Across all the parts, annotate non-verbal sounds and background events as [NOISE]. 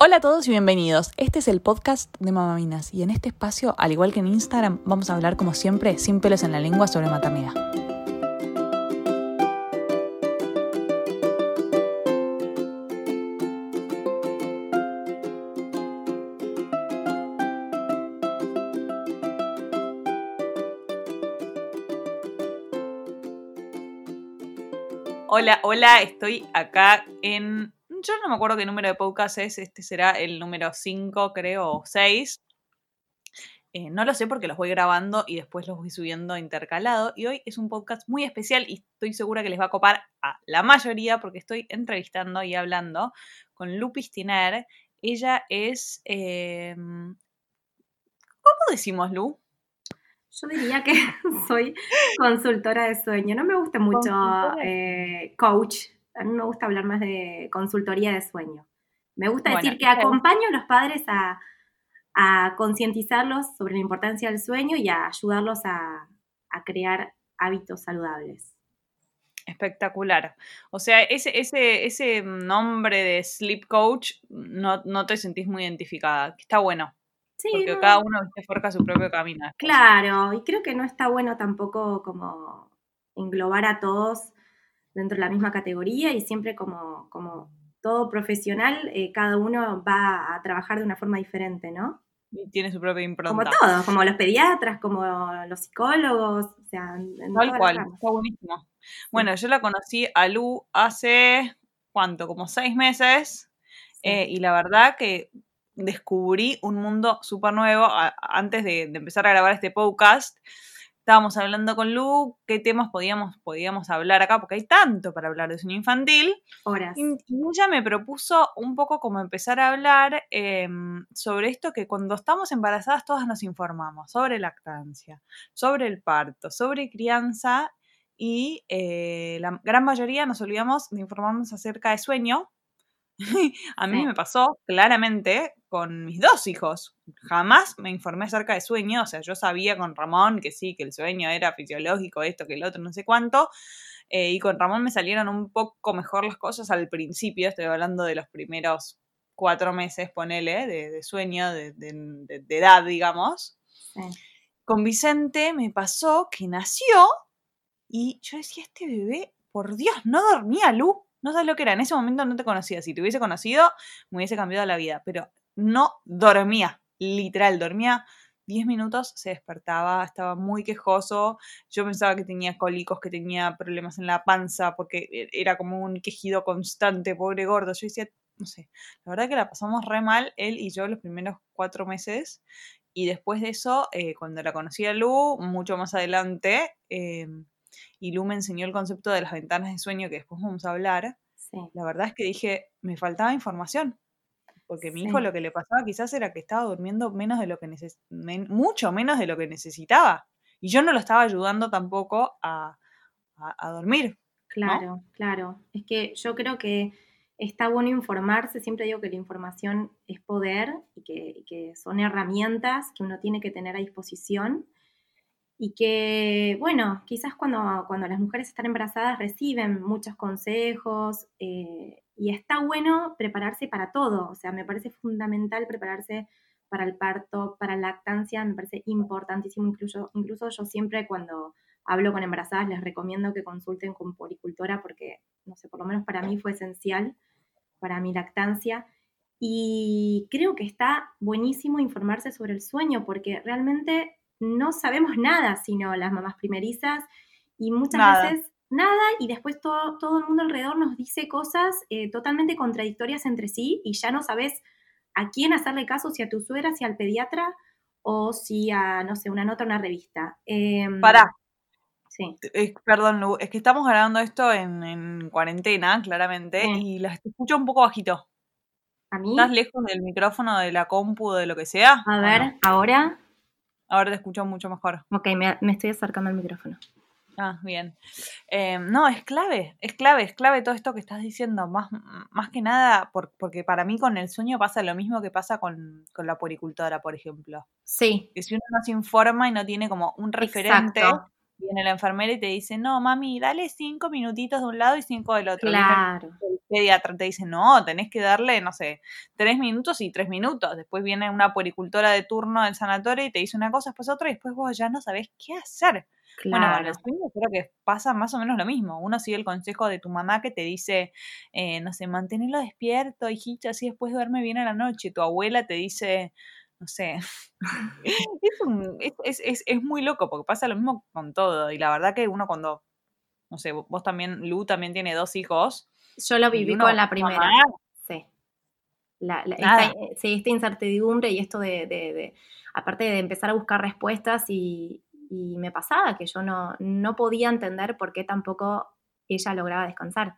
Hola a todos y bienvenidos. Este es el podcast de Mamaminas y en este espacio, al igual que en Instagram, vamos a hablar como siempre, sin pelos en la lengua, sobre maternidad. Hola, hola, estoy acá en yo no me acuerdo qué número de podcast es, este será el número 5, creo, o 6. Eh, no lo sé porque los voy grabando y después los voy subiendo intercalado. Y hoy es un podcast muy especial y estoy segura que les va a copar a la mayoría porque estoy entrevistando y hablando con Lupis Tiner. Ella es. Em, ¿Cómo decimos, Lu? Yo diría que [LAUGHS] soy consultora de sueño. No me gusta mucho eh, coach, a mí me gusta hablar más de consultoría de sueño. Me gusta decir que acompaño a los padres a, concientizarlos sobre la importancia del sueño y a ayudarlos a, crear hábitos saludables. Espectacular. O sea, ese, ese, ese nombre de sleep coach no, no te sentís muy identificada. Está bueno. Sí, porque cada uno forja su propio camino. Claro, y creo que no está bueno tampoco como englobar a todos dentro de la misma categoría y siempre como, como todo profesional, eh, cada uno va a trabajar de una forma diferente, ¿no? Y tiene su propia impronta. Como todos, como los pediatras, como los psicólogos, o sea, Tal cual, está buenísimo. Bueno, yo la conocí a Lu hace, ¿cuánto? Como seis meses, eh, y la verdad que descubrí un mundo súper nuevo antes de, de empezar a grabar este podcast estábamos hablando con Lu qué temas podíamos, podíamos hablar acá, porque hay tanto para hablar de sueño infantil. Horas. Y, ella me propuso un poco como empezar a hablar em, sobre esto que cuando estamos embarazadas todas nos informamos sobre lactancia, sobre el parto, sobre crianza y eh, la gran mayoría nos olvidamos de informarnos acerca de sueño. [LAUGHS] a mí me pasó claramente con mis dos hijos. Jamás me informé acerca de sueño, o sea, yo sabía con Ramón que sí, que el sueño era fisiológico, esto, que el otro, no sé cuánto, eh, y con Ramón me salieron un poco mejor las cosas al principio, estoy hablando de los primeros cuatro meses, ponele, de, sueño, de, edad, digamos. Con Vicente me pasó que nació y yo decía, este bebé, por Dios, no dormía, Lu. No sabes lo que era. En ese momento no te conocía. Si te hubiese conocido, me hubiese cambiado la vida. Pero no dormía, literal, dormía 10 minutos, se despertaba, estaba muy quejoso, yo pensaba que tenía cólicos, que tenía problemas en la panza, porque e, era como un quejido constante, pobre gordo, yo decía, no sé, la verdad que la pasamos re mal, él y yo los primeros cuatro meses, y después de eso, eh, cuando la conocí a Lu, mucho más adelante, em, y Lu me enseñó el concepto de las ventanas de sueño que después vamos a hablar, la verdad es que dije, me faltaba información porque mi hijo lo que le pasaba quizás era que estaba durmiendo menos de lo que mucho menos de lo que necesitaba. Y yo no lo estaba ayudando tampoco a, dormir. Claro, claro. Es que yo creo que está bueno informarse. Siempre digo que la información es poder y que, son herramientas que uno tiene que tener a disposición. Y que, bueno, quizás cuando, cuando las mujeres están embarazadas reciben muchos consejos, eh, y está bueno prepararse para todo, o sea, me parece fundamental prepararse para el parto, para la lactancia, me parece importantísimo, incluso, incluso yo siempre cuando hablo con embarazadas les recomiendo que consulten con poricultora porque, no sé, por lo menos para mí fue esencial para mi lactancia. Y creo que está buenísimo informarse sobre el sueño porque realmente no sabemos nada sino las mamás primerizas y muchas veces nada y después todo, todo el mundo alrededor nos dice cosas eh, totalmente contradictorias entre sí y ya no sabes a quién hacerle caso, si a tu suegra, si al pediatra o si a, no sé, una nota una revista. Eh, Pará. Sí. perdón, es que estamos grabando esto en, cuarentena, claramente, y la escucho un poco bajito. ¿A mí? ¿Estás lejos del micrófono, de la compu, de lo que sea? A ver, ¿ahora? Ahora te escucho mucho mejor. Ok, me, me estoy acercando al micrófono. Ah, bien. Em, no, es clave, es clave, es clave todo esto que estás diciendo, más, más que nada porque para mí con el sueño pasa lo mismo que pasa con, la poricultora, por ejemplo. Sí. Que si uno no se informa y no tiene como un referente, viene la enfermera y te dice, no, mami, dale cinco minutitos de un lado y cinco del otro. Claro. El pediatra te dice, no, tenés que darle, no sé, tres minutos y tres minutos. Después viene una puericultora de turno del sanatorio y te dice una cosa, después otra, y después vos ya no sabés qué hacer. Bueno, con Claro. los sueños creo que pasa más o menos lo mismo. Uno sigue el consejo de tu mamá que te dice, eh, no sé, manténlo despierto, hijito, así después duerme bien a la noche. Tu abuela te dice, no sé. [LAUGHS] es, un- es, es- es- muy loco porque pasa lo mismo con todo. Y la verdad que uno cuando, no sé, vos también, Lu también tiene dos hijos. Yo lo viví uno, con la primera. mamá, Sí. La, la- esta, eh, sí, esta incertidumbre y esto de, de- de- aparte de empezar a buscar respuestas y, y me pasaba que yo no, no podía entender por qué tampoco ella lograba descansar,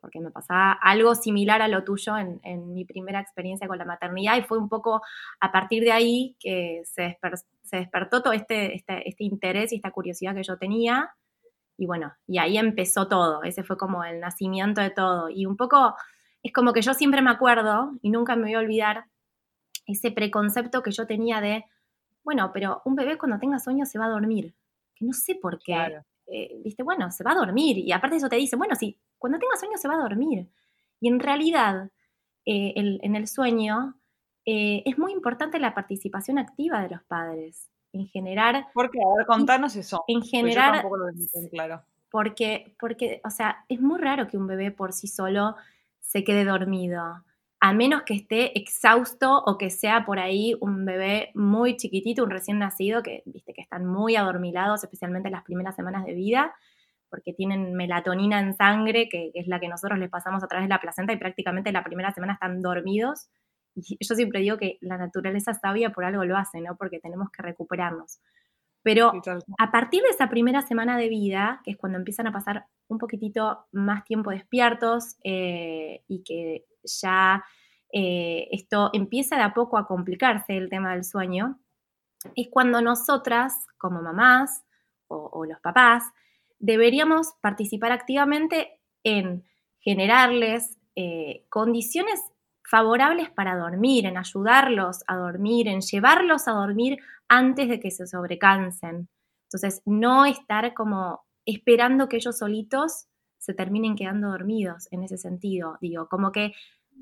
porque me pasaba algo similar a lo tuyo en, en mi primera experiencia con la maternidad y fue un poco a partir de ahí que se, desper- se despertó todo este, este, este interés y esta curiosidad que yo tenía y bueno, y ahí empezó todo, ese fue como el nacimiento de todo y un poco es como que yo siempre me acuerdo y nunca me voy a olvidar ese preconcepto que yo tenía de, bueno, pero un bebé cuando tenga sueño se va a dormir, que no sé por qué, Claro. eh, viste, bueno, se va a dormir y aparte eso te dice, bueno, sí, cuando tenga sueño se va a dormir. Y en realidad, eh, el- en el sueño eh, es muy importante la participación activa de los padres, en generar, Porque, a ver, contanos eso. en yo generar tampoco lo claro. porque, porque, o sea, es muy raro que un bebé por sí solo se quede dormido, a menos que esté exhausto o que sea por ahí un bebé muy chiquitito, un recién nacido, que viste que están muy adormilados, especialmente en las primeras semanas de vida, porque tienen melatonina en sangre, que, que es la que nosotros les pasamos a través de la placenta y prácticamente la primera semana están dormidos. Y yo siempre digo que la naturaleza sabia por algo lo hace, ¿no? Porque tenemos que recuperarnos. Pero a partir de esa primera semana de vida, que es cuando empiezan a pasar un poquitito más tiempo despiertos eh, y que ya eh, esto empieza de a poco a complicarse el tema del sueño, es cuando nosotras, como mamás o, o los papás, deberíamos participar activamente en generarles eh, condiciones favorables para dormir, en ayudarlos a dormir, en llevarlos a dormir antes de que se sobrecansen. Entonces, no estar como esperando que ellos solitos se terminen quedando dormidos en ese sentido. Digo, como que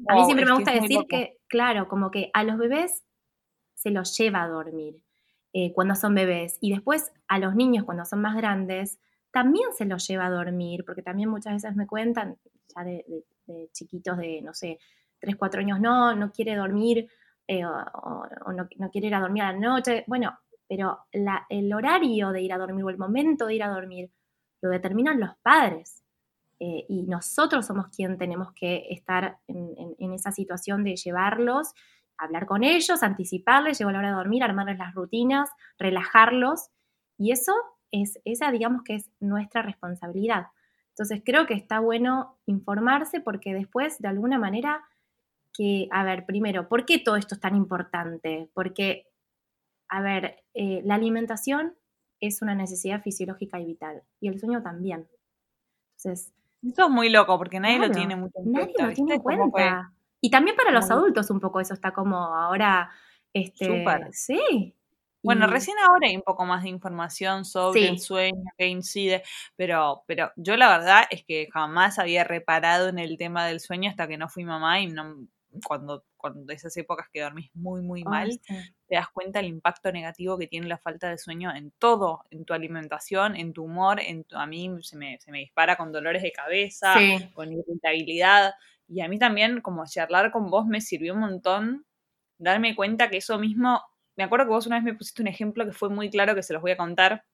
a mí siempre me gusta decir que, claro, como que a los bebés se los lleva a dormir eh, cuando son bebés y después a los niños cuando son más grandes también se los lleva a dormir, porque también muchas veces me cuentan, ya de, de- de chiquitos de, no sé, 3, 4 años, no, no quiere dormir eh, o, no, no quiere ir a dormir a la noche. Bueno, pero la- el horario de ir a dormir o el momento de ir a dormir lo determinan los padres. Eh, y nosotros somos quien tenemos que estar en esa situación de llevarlos, hablar con ellos, anticiparles, llegó la hora de dormir, armarles las rutinas, relajarlos. Y eso es, esa digamos que es nuestra responsabilidad. Entonces creo que está bueno informarse porque después, de alguna manera, que, a ver, primero, ¿por qué todo esto es tan importante? Porque, a ver, eh, la alimentación es una necesidad fisiológica y vital, y el sueño también. Entonces, Eso es muy loco porque nadie lo Claro, tiene mucho en nadie cuenta. lo tiene en cuenta. Y también para los adultos un poco eso está como ahora, este, Súper. sí. Bueno, Y- recién ahora hay un poco más de información sobre Sí. el sueño, que incide, pero, pero yo la verdad es que jamás había reparado en el tema del sueño hasta que no fui mamá y no, cuando, cuando esas épocas que dormís muy, muy mal, sí. te das cuenta del impacto negativo que tiene la falta de sueño en todo, en tu alimentación, en tu humor, en tu- a mí se me, se me dispara con dolores de cabeza, Sí. con irritabilidad. Y a mí también, como charlar con vos, me sirvió un montón darme cuenta que eso mismo. Me acuerdo que vos una vez me pusiste un ejemplo que fue muy claro que se los voy a contar.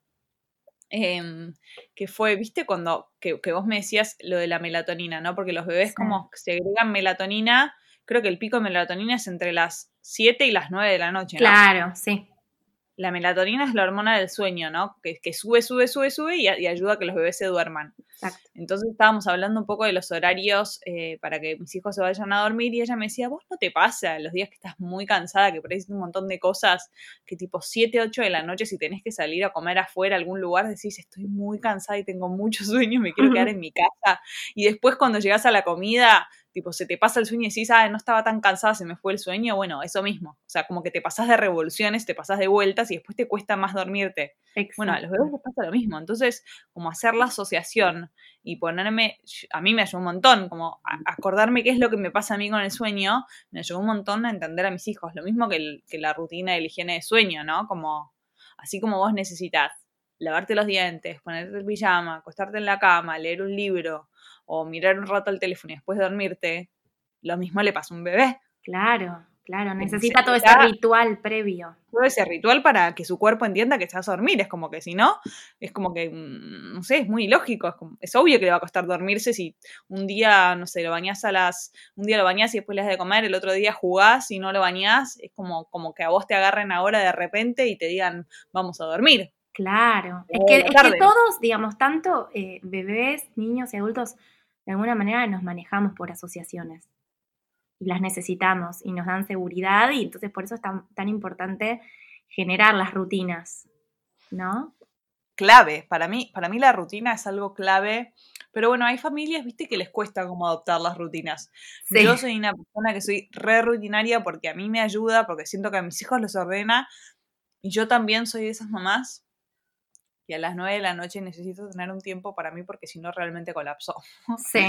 em, que fue, viste, cuando que, que vos me decías lo de la melatonina, ¿no? Porque los bebés Sí. como segregan melatonina, creo que el pico de melatonina es entre las 7 y las 9 de la noche, ¿no? Claro, sí. La melatonina es la hormona del sueño, ¿no? Que, que sube, sube, sube, sube y, a- y ayuda a que los bebés se duerman. Exacto. Entonces estábamos hablando un poco de los horarios eh, para que mis hijos se vayan a dormir y ella me decía, vos no te pasa los días que estás muy cansada, que por ahí un montón de cosas, que tipo 7, 8 de la noche si tenés que salir a comer afuera a algún lugar, decís, estoy muy cansada y tengo mucho sueño, me quiero quedar [LAUGHS] en mi casa. Y después cuando llegás a la comida, tipo, se te pasa el sueño y decís, ah, no estaba tan cansada, se me fue el sueño, bueno, eso mismo. O sea, como que te pasás de revoluciones, te pasás de vueltas y después te cuesta más dormirte. Bueno, a los bebés les pasa lo mismo. Entonces, como hacer la asociación y ponerme, a mí me ayudó un montón, como acordarme qué es lo que me pasa a mí con el sueño, me ayudó un montón a entender a mis hijos. Lo mismo que, que la rutina de la higiene de sueño, ¿no? Como, así como vos necesitas lavarte los dientes, ponerte el pijama, acostarte en la cama, leer un libro o mirar un rato el teléfono y después dormirte, lo mismo le pasa a un bebé. Claro, claro, necesita todo ese ritual previo. Todo ese ritual para que su cuerpo entienda que estás a dormir, es como que si no, es como que, mm, no sé, es muy ilógico, es, obvio que le va a costar dormirse si un día, no sé, lo bañás a las, un día lo bañás y después le das de comer, el otro día jugás y no lo bañás, es como, como que a vos te agarren ahora de repente y te digan, vamos a dormir. Claro, es que, todos, digamos, tanto eh, bebés, niños y adultos, de alguna manera nos manejamos por asociaciones y las necesitamos y nos dan seguridad y entonces por eso es tan, tan importante generar las rutinas, ¿no? Clave, para mí, para mí la rutina es algo clave, pero bueno, hay familias, viste, que les cuesta como adoptar las rutinas. Yo soy una persona que soy re rutinaria porque a mí me ayuda, porque siento que a mis hijos los ordena, y yo también soy de esas mamás y a las 9 de la noche necesito tener un tiempo para mí porque si no realmente colapso. [LAUGHS] Sí,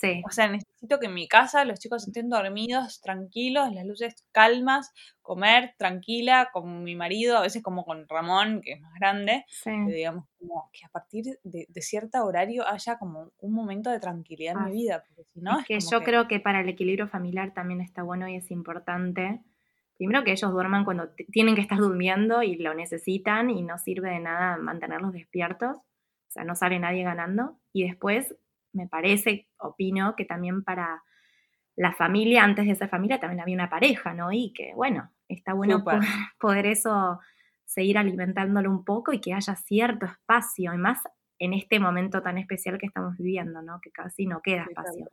sí. O sea, necesito que en mi casa los chicos estén dormidos, tranquilos, las luces calmas, comer tranquila con mi marido, a veces como con Ramón, que es más grande, sí. que digamos como que a partir de, cierto horario haya como un momento de tranquilidad en mi vida, porque si no... Es, que yo creo que para el equilibrio familiar también está bueno y es importante primero que ellos duerman cuando tienen que estar durmiendo y lo necesitan y no sirve de nada mantenerlos despiertos, o sea, no sale nadie ganando. Y después, me parece, opino que también para la familia, antes de ser familia, también había una pareja, ¿no? Y que, bueno, está bueno [LAUGHS] poder, eso seguir alimentándolo un poco y que haya cierto espacio, y más en este momento tan especial que estamos viviendo, ¿no? Que casi no queda espacio.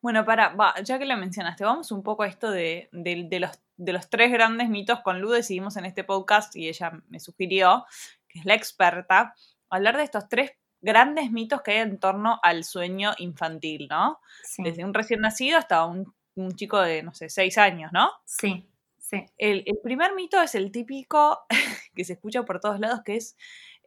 Bueno, para, ya que lo mencionaste, vamos un poco a esto de, los, de los tres grandes mitos con Lu, decidimos en este podcast y ella me sugirió, que es la experta, hablar de estos tres grandes mitos que hay en torno al sueño infantil, ¿no? Desde un recién nacido hasta un, chico de, no sé, seis años, ¿no? Sí, sí. El, primer mito es el típico [LAUGHS] que se escucha por todos lados, que es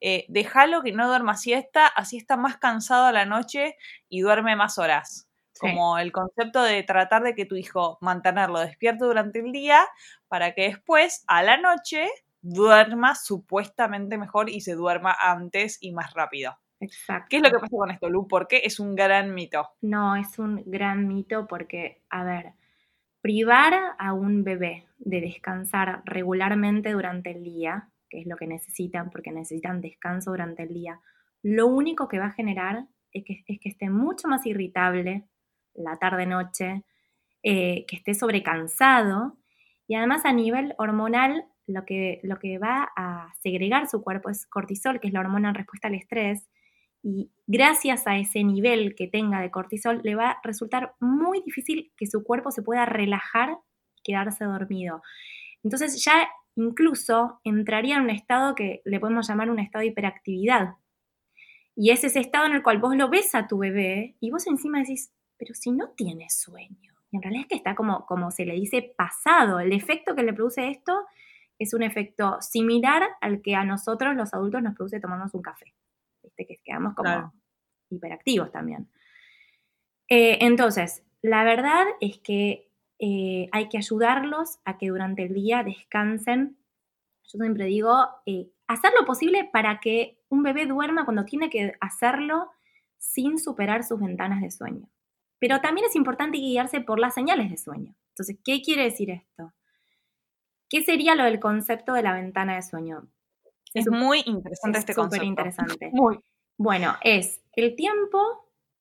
eh, déjalo que no duerma siesta, así está más cansado a la noche y duerme más horas. Como el concepto de tratar de que tu hijo mantenerlo despierto durante el día para que después, a la noche, duerma supuestamente mejor y se duerma antes y más rápido. Exacto. ¿Qué es lo que pasa con esto, Lu? ¿Por qué es un gran mito? No, es un gran mito porque, a ver, privar a un bebé de descansar regularmente durante el día, que es lo que necesitan, porque necesitan descanso durante el día, lo único que va a generar es que, es que esté mucho más irritable, la tarde-noche, eh, que esté sobrecansado. Y además a nivel hormonal, lo que, lo que va a segregar su cuerpo es cortisol, que es la hormona en respuesta al estrés. Y gracias a ese nivel que tenga de cortisol, le va a resultar muy difícil que su cuerpo se pueda relajar quedarse dormido. Entonces ya incluso entraría en un estado que le podemos llamar un estado de hiperactividad. Y es ese estado en el cual vos lo ves a tu bebé y vos encima decís, pero si no tiene sueño, y en realidad es que está como, como se le dice pasado, el efecto que le produce esto es un efecto similar al que a nosotros los adultos nos produce tomarnos un café, ¿viste? que quedamos como hiperactivos también. Eh, entonces, la verdad es que eh, hay que ayudarlos a que durante el día descansen. Yo siempre digo, eh, hacer lo posible para que un bebé duerma cuando tiene que hacerlo sin superar sus ventanas de sueño. Pero también es importante guiarse por las señales de sueño. Entonces, ¿qué quiere decir esto? ¿Qué sería lo del concepto de la ventana de sueño? Es, muy interesante este concepto. Súper interesante. [LAUGHS] Muy. Bueno, es el tiempo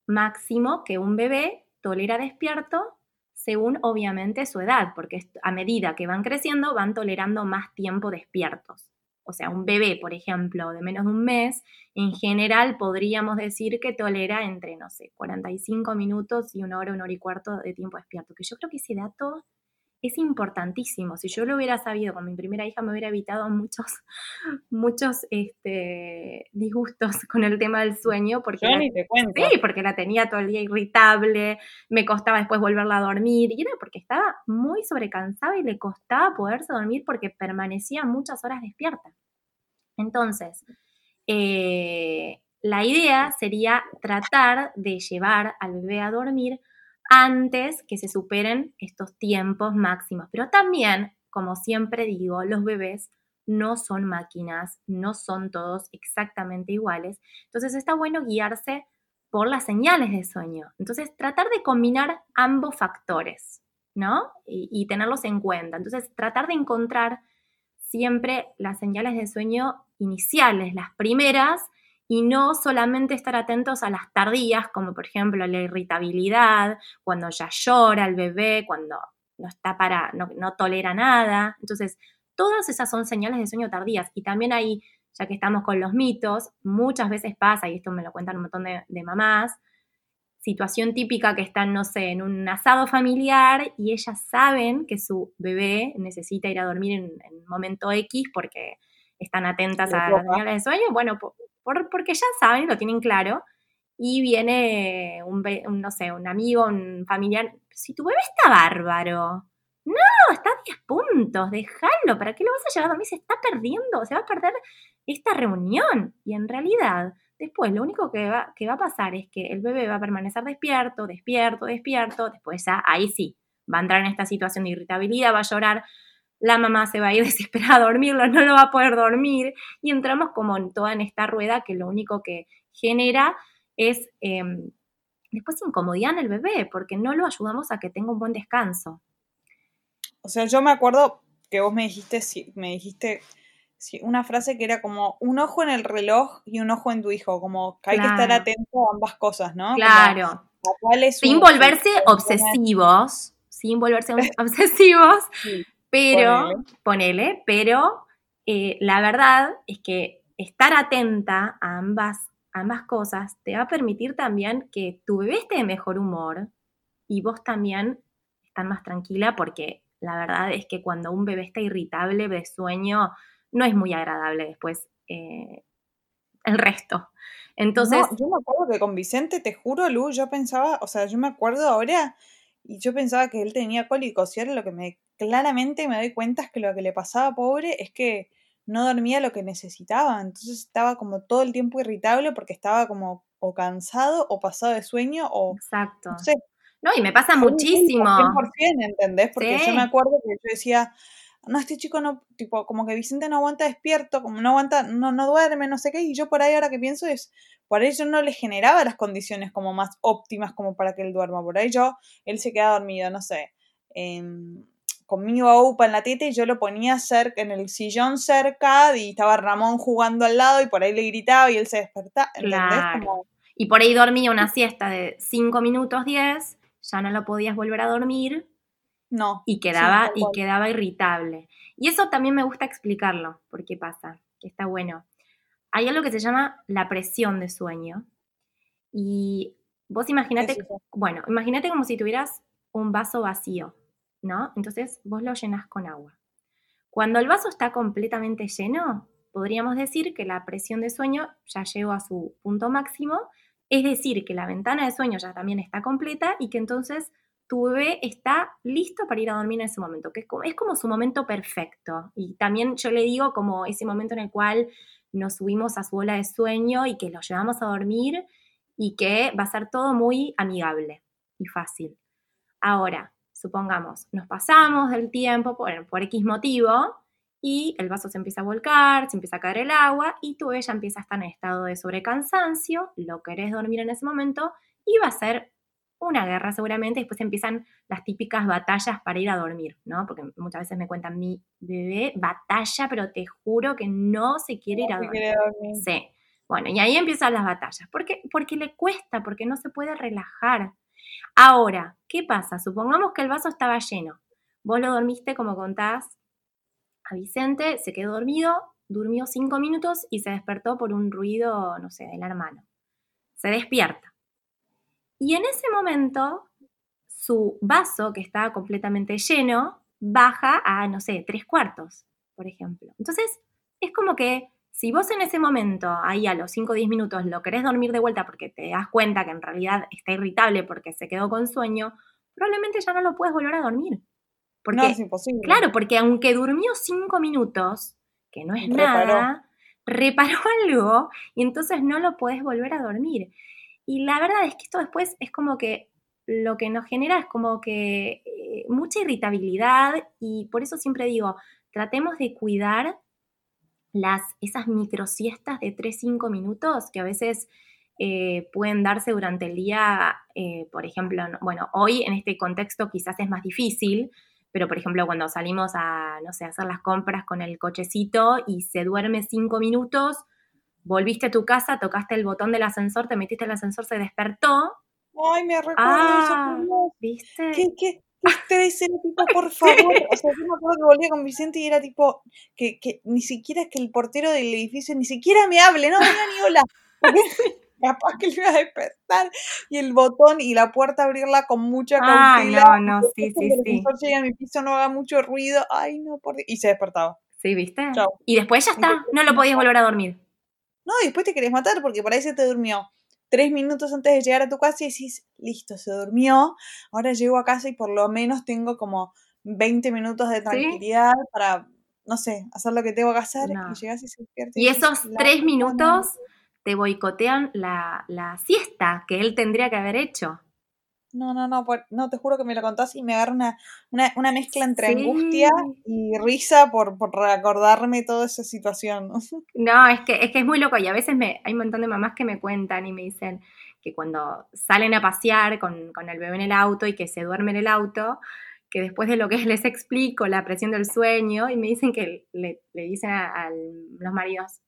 máximo que un bebé tolera despierto según obviamente su edad, porque a medida que van creciendo van tolerando más tiempo despiertos o sea, un bebé, por ejemplo, de menos de un mes, en general podríamos decir que tolera entre, no sé, 45 minutos y una hora, una hora y cuarto de tiempo despierto, que yo creo que ese dato es importantísimo. Si yo lo hubiera sabido con mi primera hija, me hubiera evitado muchos, [LAUGHS] muchos este, disgustos [LAUGHS] con el tema del sueño. Porque Yo ni te cuento. Sí, porque la tenía todo el día irritable, me costaba después volverla a dormir, y era porque estaba muy sobrecansada y le costaba poderse dormir porque permanecía muchas horas despierta. Entonces, eh, la idea sería tratar de llevar al bebé a dormir antes que se superen estos tiempos máximos. Pero también, como siempre digo, los bebés no son máquinas, no son todos exactamente iguales. Entonces está bueno guiarse por las señales de sueño. Entonces tratar de combinar ambos factores, ¿no? Y, tenerlos en cuenta. Entonces tratar de encontrar siempre las señales de sueño iniciales, las primeras, y no solamente estar atentos a las tardías, como por ejemplo la irritabilidad, cuando ya llora el bebé, cuando no está para, no, tolera nada. Entonces, todas esas son señales de sueño tardías. Y también ahí, ya que estamos con los mitos, muchas veces pasa, y esto me lo cuentan un montón de, mamás, situación típica que están, no sé, en un asado familiar y ellas saben que su bebé necesita ir a dormir en, en momento X porque están atentas a las señales de sueño. Bueno, porque ya saben, lo tienen claro, y viene un, no sé, un amigo, un familiar, si tu bebé está bárbaro, no, está a 10 puntos, déjalo, ¿para qué lo vas a llevar a dormir? Se está perdiendo, se va a perder esta reunión. Y en realidad, después lo único que va, que va a pasar es que el bebé va a permanecer despierto, despierto, despierto, después ya ahí sí, va a entrar en esta situación de irritabilidad, va a llorar, la mamá se va a ir [LAUGHS] desesperada a dormirlo, no lo va a poder dormir y entramos como en toda en esta rueda que lo único que genera es em, después incomodidad en el bebé porque no lo ayudamos a que tenga un buen descanso. O sea, yo me acuerdo que vos me dijiste, me dijiste una frase que era como un ojo en el reloj y un ojo en tu hijo, como que hay que estar atento a ambas cosas, ¿no? Claro. sin volverse obsesivos, sin volverse [LAUGHS] obsesivos, pero, ponele, pero eh, la verdad es que estar atenta a ambas, ambas cosas te va a permitir también que tu bebé esté de mejor humor y vos también estás más tranquila porque la verdad es que cuando un bebé está irritable de sueño, no es muy agradable después eh, el resto. Entonces. yo me acuerdo que con Vicente, te juro, Lu, yo pensaba, o sea, yo me acuerdo ahora y yo pensaba que él tenía cólicos y ahora lo que me claramente me doy cuenta es que lo que le pasaba pobre es que no dormía lo que necesitaba, entonces estaba como todo el tiempo irritable porque estaba como o cansado o pasado de sueño o Exacto. No y me pasa muchísimo. 100%, ¿entendés? Porque yo me acuerdo que yo decía, no, este chico no, tipo, como que Vicente no aguanta despierto, como no aguanta, no, no duerme, no sé qué, y yo por ahí ahora que pienso es, por ahí yo no le generaba las condiciones como más óptimas como para que él duerma, por ahí yo, él se queda dormido, no sé, conmigo a UPA en la teta y yo lo ponía cerca, en el sillón cerca y estaba Ramón jugando al lado y por ahí le gritaba y él se despertaba, ¿entendés? Y por ahí dormía una siesta de 5 minutos 10, ya no lo podías volver a dormir no. Y quedaba, y quedaba irritable. Y eso también me gusta explicarlo, por qué pasa, que está bueno. Hay algo que se llama la presión de sueño. Y vos imagínate, bueno, imagínate como si tuvieras un vaso vacío, ¿no? Entonces vos lo llenas con agua. Cuando el vaso está completamente lleno, podríamos decir que la presión de sueño ya llegó a su punto máximo, es decir, que la ventana de sueño ya también está completa y que entonces tu bebé está listo para ir a dormir en ese momento, que es como, es como su momento perfecto. Y también yo le digo como ese momento en el cual nos subimos a su ola de sueño y que lo llevamos a dormir y que va a ser todo muy amigable y fácil. Ahora, supongamos, nos pasamos del tiempo por, por X motivo y el vaso se empieza a volcar, se empieza a caer el agua y tu bebé ya empieza a estar en estado de sobrecansancio, lo querés dormir en ese momento y va a ser una guerra seguramente, después empiezan las típicas batallas para ir a dormir, ¿no? Porque muchas veces me cuentan, mi bebé batalla, pero te juro que no se quiere ir a dormir. Sí. Bueno, y ahí empiezan las batallas. ¿Por qué? Porque le cuesta, porque no se puede relajar. Ahora, ¿qué pasa? Supongamos que el vaso estaba lleno. Vos lo dormiste, como contás, a Vicente, se quedó dormido, durmió cinco minutos y se despertó por un ruido, no sé, de la hermana. Se despierta y en ese momento, su vaso, que estaba completamente lleno, baja a, no sé, tres cuartos, por ejemplo. Entonces, es como que si vos en ese momento, ahí a los 5 o 10 minutos, lo querés dormir de vuelta porque te das cuenta que en realidad está irritable porque se quedó con sueño, probablemente ya no lo puedes volver a dormir. Porque, no, es imposible. Claro, porque aunque durmió 5 minutos, que no es nada, reparó [LAUGHS] algo y entonces no lo puedes volver a dormir. Y la verdad es que esto después es como que lo que nos genera es como que eh, mucha irritabilidad y por eso siempre digo, tratemos de cuidar las, esas microsiestas de 3-5 minutos que a veces eh, pueden darse durante el día, eh, por ejemplo, bueno, hoy en este contexto quizás es más difícil, pero por ejemplo cuando salimos a, no sé, hacer las compras con el cochecito y se duerme 5 minutos, volviste a tu casa, tocaste el botón del ascensor, te metiste en el ascensor, se despertó. Ay, me recuerdo Ah, eso. ¿viste? ¿Qué, qué, ustedes eran tipo, por [LAUGHS] favor? O sea, yo me acuerdo que volvía con Vicente y era tipo, que, que ni siquiera es que el portero del edificio ni siquiera me hable, no venga ni hola. [LAUGHS] Capaz que le iba a despertar y el botón y la puerta abrirla con mucha cautela. no, no, sí, sí, sí. llegue a mi piso no haga mucho ruido. Ay, no, por Dios. Y se despertaba. Sí, ¿viste? Chau. Y después ya está, no lo podías [LAUGHS] volver a dormir. No, y después te querés matar porque por ahí se te durmió tres minutos antes de llegar a tu casa y decís, listo, se durmió, ahora llego a casa y por lo menos tengo como 20 minutos de tranquilidad para, no sé, hacer lo que tengo que hacer No. y llegas y se despierta. Y decís, esos "La tres minutos madre". te boicotean la, la siesta que él tendría que haber hecho. No, no, no, por- no, te juro que me lo contás y me agarra una, una, una mezcla entre Sí. angustia y risa por, por recordarme toda esa situación. [LAUGHS] No, es que, es que es muy loco y a veces me, hay un montón de mamás que me cuentan y me dicen que cuando salen a pasear con, con el bebé en el auto y que se duerme en el auto, que después de lo que [LAUGHS] les explico, la presión del sueño, y me dicen que le, le dicen a, a los maridos,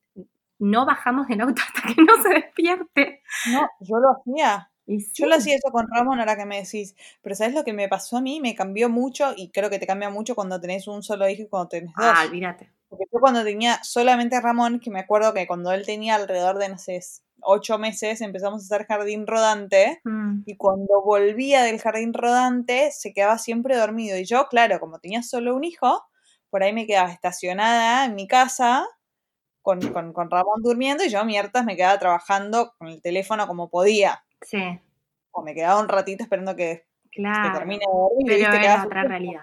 no bajamos del auto [LAUGHS] hasta que no se despierte. No, yo lo hacía. Y Yo lo hacía eso con Ramón, ahora que me decís. Pero ¿sabes lo que me pasó a mí? Me cambió mucho y creo que te cambia mucho cuando tenés un solo hijo y cuando tenés dos. Ah, olvídate. Porque yo cuando tenía solamente a Ramón, que me acuerdo que cuando él tenía alrededor de, no sé, ocho meses, empezamos a hacer jardín rodante. Mm, Y cuando volvía del jardín rodante, se quedaba siempre dormido. Y yo, claro, como tenía solo un hijo, por ahí me quedaba estacionada en mi casa con, con, con Ramón durmiendo y yo, mierdas, me quedaba trabajando con el teléfono como podía. Sí, O me quedaba un ratito esperando que, que claro. termine de dormir. Pero otra realidad.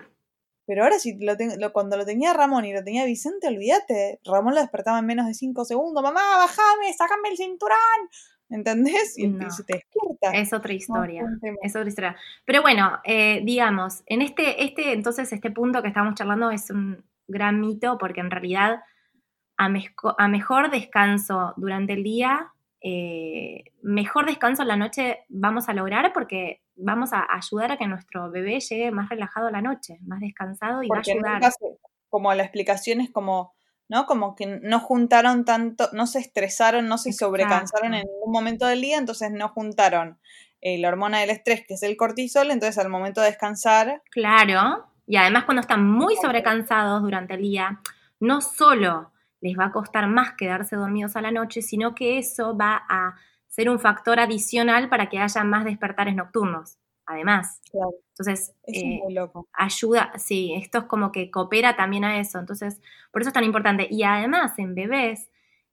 Pero ahora si lo ten- lo- cuando lo tenía Ramón y lo tenía Vicente, olvídate. Ramón lo despertaba en menos de cinco segundos. Mamá, bajame, sacame el cinturón. ¿Entendés? Y, No. se te despierta. Es otra historia. No, es otra historia. Pero bueno, eh, digamos, en este, este, entonces, este punto que estamos charlando es un gran mito porque en realidad a, mezco- a mejor descanso durante el día, eh, mejor descanso en la noche vamos a lograr porque vamos a ayudar a que nuestro bebé llegue más relajado a la noche, más descansado y Porque va a ayudar. se- como la explicación es como, ¿no? Como que no juntaron tanto, no se estresaron, no se sobrecansaron en ningún momento del día, entonces no juntaron eh, la hormona del estrés, que es el cortisol, entonces al momento de descansar, Claro, y además cuando están muy sobrecansados durante el día, no solo les va a costar más quedarse dormidos a la noche, sino que eso va a ser un factor adicional para que haya más despertares nocturnos. Además, claro, entonces eh, loco. ayuda, sí, esto es como que coopera también a eso, entonces por eso es tan importante. Y además en bebés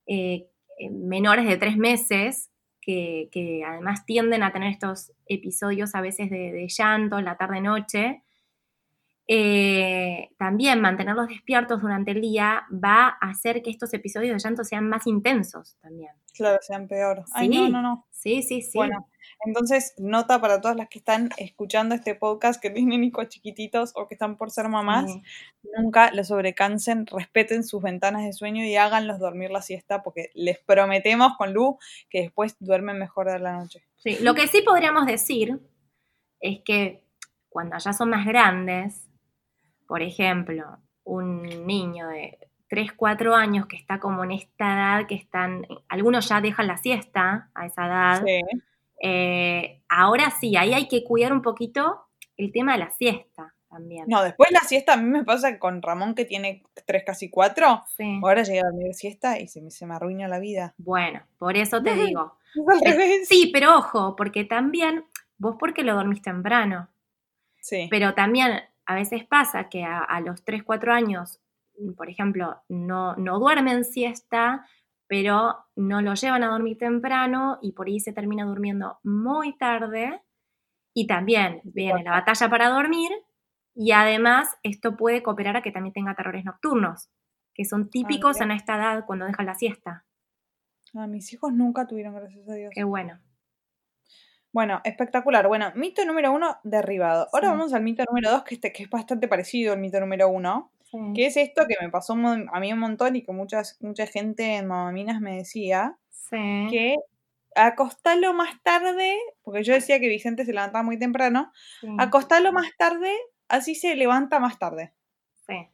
eh, eh, menores de tres meses, que, que además tienden a tener estos episodios a veces de, de llanto en la tarde-noche, eh, también mantenerlos despiertos durante el día va a hacer que estos episodios de llanto sean más intensos también. Claro, sean peor. Ay, Sí. no, no, no. Sí, sí, sí. Bueno, entonces, nota para todas las que están escuchando este podcast, que tienen hijos chiquititos o que están por ser mamás, Sí. nunca los sobrecansen, respeten sus ventanas de sueño y háganlos dormir la siesta, porque les prometemos con Lu que después duermen mejor de la noche. Sí, Lo que sí podríamos decir es que cuando ya son más grandes, por ejemplo, un niño de 3, 4 años que está como en esta edad que están, algunos ya dejan la siesta a esa edad, Sí. eh, ahora sí, ahí hay que cuidar un poquito el tema de la siesta también. No, después la siesta a mí me pasa con Ramón que tiene tres, casi cuatro. Sí. Ahora llega a dormir siesta y se me, se me arruina la vida. Bueno, por eso te digo. Sí, pero ojo, porque también, vos porque lo dormís temprano, Sí. pero también a veces pasa que a, los 3, 4 años, por ejemplo, no, no duermen siesta, pero no lo llevan a dormir temprano y por ahí se termina durmiendo muy tarde. Y también viene la batalla para dormir y además esto puede cooperar a que también tenga terrores nocturnos, que son típicos en esta edad cuando dejan la siesta. A ah, mis hijos nunca tuvieron, gracias a Dios. Qué bueno. Bueno, espectacular. Bueno, mito número uno, derribado. Ahora vamos al mito número dos, que, este, que es bastante parecido al mito número uno. Que es esto que me pasó a mí un montón y que muchas, mucha gente en Mamaminas me decía. Que acostalo más tarde, porque yo decía que Vicente se levantaba muy temprano, acostalo más tarde, así se levanta más tarde. Sí.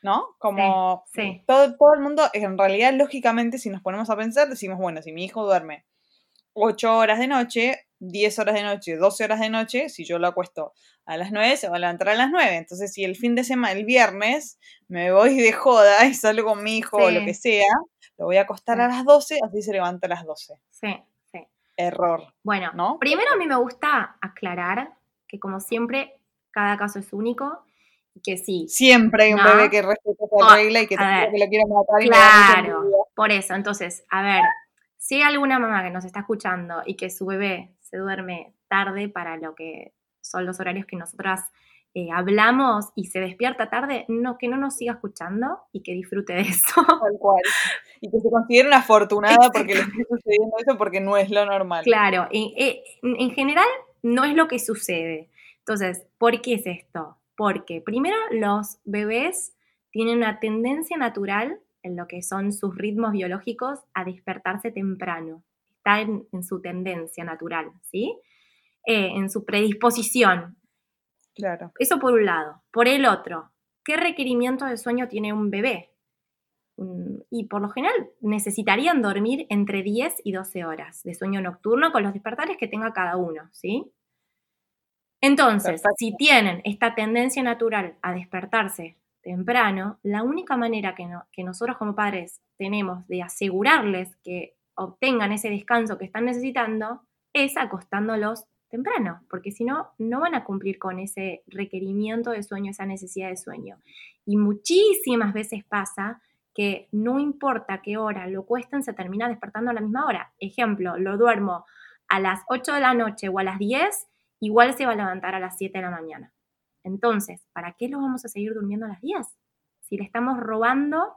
¿No? Como Todo, todo el mundo, en realidad, lógicamente, si nos ponemos a pensar, decimos, bueno, si mi hijo duerme 8 horas de noche, 10 horas de noche, 12 horas de noche, si yo lo acuesto a las 9, se va a levantar a las 9. Entonces, si el fin de semana, el viernes, me voy de joda y salgo con mi hijo o lo que sea, lo voy a acostar a las 12, así se levanta a las 12. Sí, sí. Error. Bueno, ¿no? primero a mí me gusta aclarar que como siempre, cada caso es único y que sí. Siempre hay un bebé que respeta esa regla y que, que lo quiere matar. Y claro, por eso. Entonces, a ver, si hay alguna mamá que nos está escuchando y que su bebé se duerme tarde para lo que son los horarios que nosotras eh, hablamos y se despierta tarde, no, que no nos siga escuchando y que disfrute de eso. Tal cual. [LAUGHS] Y que se considere una afortunada porque le esté sucediendo eso porque no es lo normal. Claro, en, en general no es lo que sucede. Entonces, ¿por qué es esto? Porque primero los bebés tienen una tendencia natural en lo que son sus ritmos biológicos a despertarse temprano. Está en, su tendencia natural, ¿sí? Eh, en su predisposición. Claro. Eso por un lado. Por el otro, ¿qué requerimiento de sueño tiene un bebé? Y por lo general necesitarían dormir entre 10 y 12 horas de sueño nocturno con los despertares que tenga cada uno, ¿sí? Entonces, si tienen esta tendencia natural a despertarse temprano, la única manera que, que nosotros como padres tenemos de asegurarles que obtengan ese descanso que están necesitando es acostándolos temprano, porque si no, no van a cumplir con ese requerimiento de sueño, esa necesidad de sueño. Y muchísimas veces pasa que no importa qué hora lo cuesten, se termina despertando a la misma hora. Ejemplo, lo duermo a las 8 de la noche o a las 10, igual se va a levantar a las 7 de la mañana. Entonces, ¿para qué lo vamos a seguir durmiendo a las 10? Si le estamos robando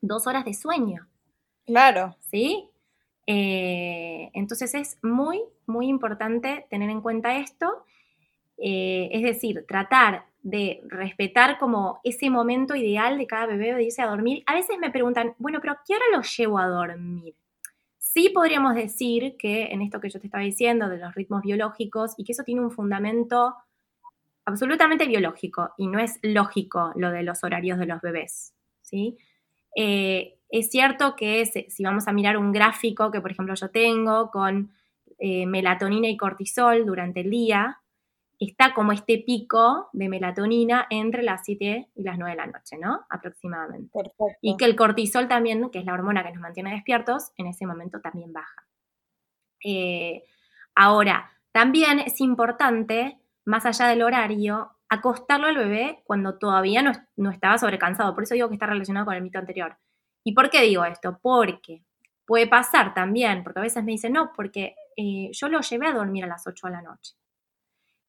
dos horas de sueño. Claro. ¿Sí? Eh, entonces es muy, muy importante tener en cuenta esto. Eh, es decir, tratar de respetar como ese momento ideal de cada bebé de irse a dormir. A veces me preguntan, bueno, pero ¿qué hora lo llevo a dormir? Sí podríamos decir que en esto que yo te estaba diciendo de los ritmos biológicos y que eso tiene un fundamento absolutamente biológico y no es lógico lo de los horarios de los bebés, ¿sí? Eh, es cierto que si vamos a mirar un gráfico que, por ejemplo, yo tengo con eh, melatonina y cortisol durante el día, está como este pico de melatonina entre las 7 y las 9 de la noche, ¿no? Aproximadamente. Y que el cortisol también, que es la hormona que nos mantiene despiertos, en ese momento también baja. Eh, ahora, también es importante más allá del horario, acostarlo al bebé cuando todavía no, estaba sobrecansado. Por eso digo que está relacionado con el mito anterior. ¿Y por qué digo esto? Porque puede pasar también, porque a veces me dicen, no, porque eh, yo lo llevé a dormir a las 8 de la noche.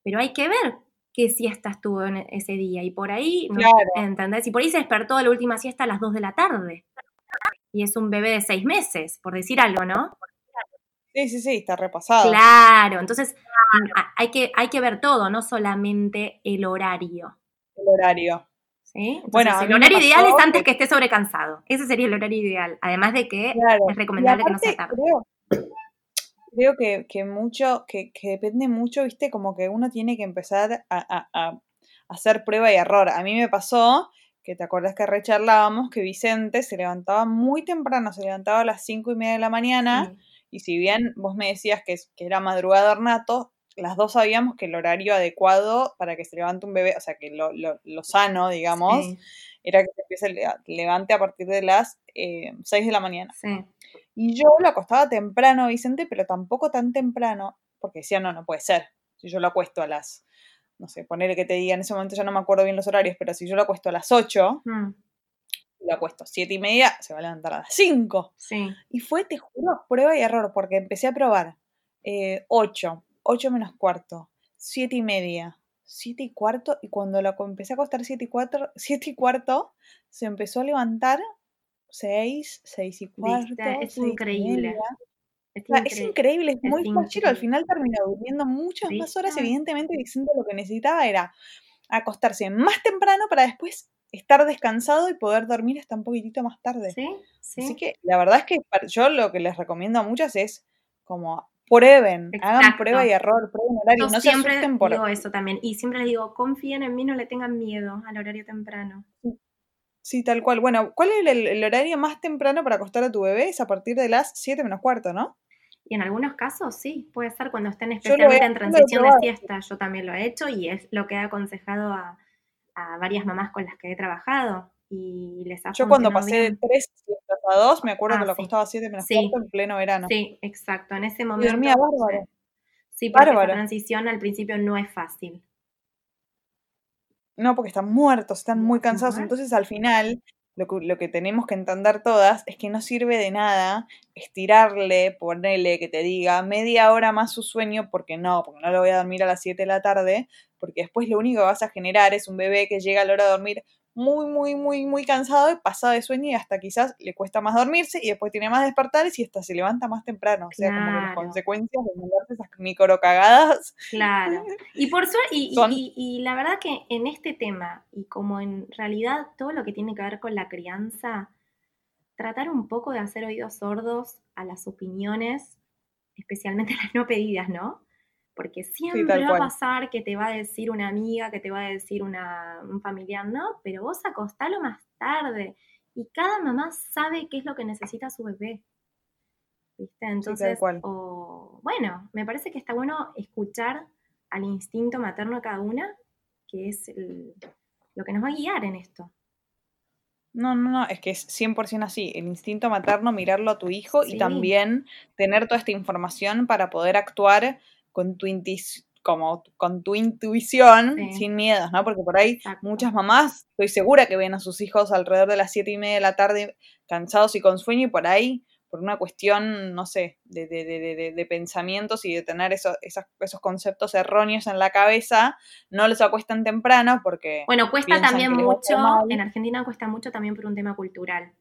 Pero hay que ver qué siesta estuvo en ese día. Y por ahí, ¿entendés? Y por ahí se despertó la última siesta a las 2 de la tarde. Y es un bebé de 6 meses, por decir algo, ¿no? Sí, sí, sí, está repasado. Claro, entonces hay que, hay que ver todo, no solamente el horario. El horario. ¿Sí? bueno, el horario ideal es antes que... esté sobrecansado. Ese sería el horario ideal. Además de que es recomendable que no sea tarde. Creo, que, mucho, que, depende mucho, viste, como que uno tiene que empezar a, a, hacer prueba y error. A mí me pasó que te acuerdas que recharlábamos que Vicente se levantaba muy temprano, se levantaba a las cinco y media de la mañana. Y si bien vos me decías que, que era madrugador nato, las dos sabíamos que el horario adecuado para que se levante un bebé, o sea, que lo, lo, sano, digamos, era que se empiece levante a partir de las eh, 6 de la mañana. Y yo lo acostaba temprano, Vicente, pero tampoco tan temprano, porque decía, no, no puede ser. Si yo lo acuesto a las no sé, ponerle que te diga, en ese momento ya no me acuerdo bien los horarios, pero si yo lo acuesto a las 8, Mm, lo acuesto 7 y media, se va a levantar a las 5. sí. Y fue, te juro, prueba y error, porque empecé a probar eh, 8, 8 menos cuarto, 7 y media, 7 y cuarto, y cuando co- empecé a acostar 7 y, cuatro, [LAUGHS] 7 y cuarto, se empezó a levantar 6, 6 y cuarto. Es seis increíble. Es, O sea, es increíble. es es muy fachero. Al final terminó durmiendo muchas más horas, evidentemente Vicente lo que necesitaba era acostarse más temprano para después estar descansado y poder dormir hasta un poquitito más tarde. Sí, sí. Así que la verdad es que yo lo que les recomiendo a muchas es como prueben, hagan prueba y error, prueben horarios, no se siempre asusten por... digo eso también. Y siempre les digo, confíen en mí, no le tengan miedo al horario temprano. Sí, tal cual. Bueno, ¿cuál es el, el horario más temprano para acostar a tu bebé? Es a partir de las 7 menos cuarto, ¿no? Y en algunos casos sí, puede ser cuando estén he- especialmente en transición de siesta. Yo también lo he hecho y es lo que he aconsejado a, a varias mamás con las que he trabajado. Y les ha Yo cuando pasé de bien. 3 siestas a 2, me acuerdo Ah, que lo sí. acostaba a 7 menos Sí. en pleno verano. Sí, exacto. En ese Y momento. dormía bárbaro. sí. Porque Bárbaro. esa transición al principio no es fácil. No, porque están muertos, están muy cansados. Entonces, al final, lo que, lo que tenemos que entender todas es que no sirve de nada estirarle, ponerle que te diga media hora más su sueño, porque no, porque no lo voy a dormir a las 7 de la tarde, porque después lo único que vas a generar es un bebé que llega a la hora de dormir muy, muy, muy, muy cansado y pasado de sueño y hasta quizás le cuesta más dormirse y después tiene más despertares y hasta se levanta más temprano. O sea, como que las consecuencias de mandarte esas micro cagadas Claro. [LAUGHS] Y por suerte, y, y- Son- y- y la verdad que en este tema, y como en realidad todo lo que tiene que ver con la crianza, tratar un poco de hacer oídos sordos a las opiniones, especialmente [LAUGHS] las no pedidas, ¿no? Porque siempre va a pasar que te va a decir una amiga, que te va a decir una, un familiar, no, pero vos acostalo más tarde. Y cada mamá sabe qué es lo que necesita su bebé. ¿Viste? Entonces, o, bueno, me parece que está bueno escuchar al instinto materno de cada una, que es el- lo que nos va a guiar en esto. No, no, no, es que es 100% así. El instinto materno, mirarlo a tu hijo Sí. y también tener toda esta información para poder actuar con tu, intis- como, con tu intuición Sí. sin miedos, ¿no? Porque por ahí Exacto. muchas mamás, estoy segura que ven a sus hijos alrededor de las siete y media de la tarde cansados y con sueño y por ahí, por una cuestión, no sé, de, de, de, de- pensamientos y de tener esos, esas- esos conceptos erróneos en la cabeza, no los acuestan temprano porque... Bueno, cuesta también mucho, en Argentina cuesta mucho también por un tema cultural.